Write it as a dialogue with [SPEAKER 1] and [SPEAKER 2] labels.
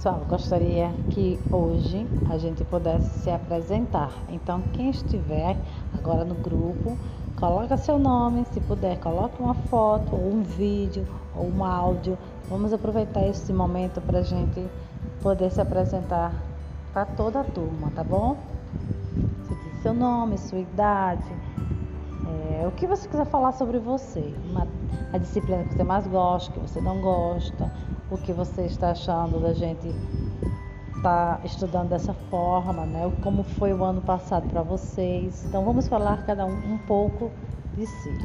[SPEAKER 1] Pessoal, gostaria que hoje a gente pudesse se apresentar. Então, quem estiver agora no grupo, coloca seu nome, se puder, coloque uma foto, ou um vídeo, ou um áudio. Vamos aproveitar esse momento para a gente poder se apresentar para toda a turma, tá bom? Seu nome, sua idade, que você quiser falar sobre você, uma, a disciplina que você mais gosta, que você não gosta, o que você está achando da gente estar tá estudando dessa forma, né? Como foi o ano passado para vocês. Então vamos falar cada um um pouco de si.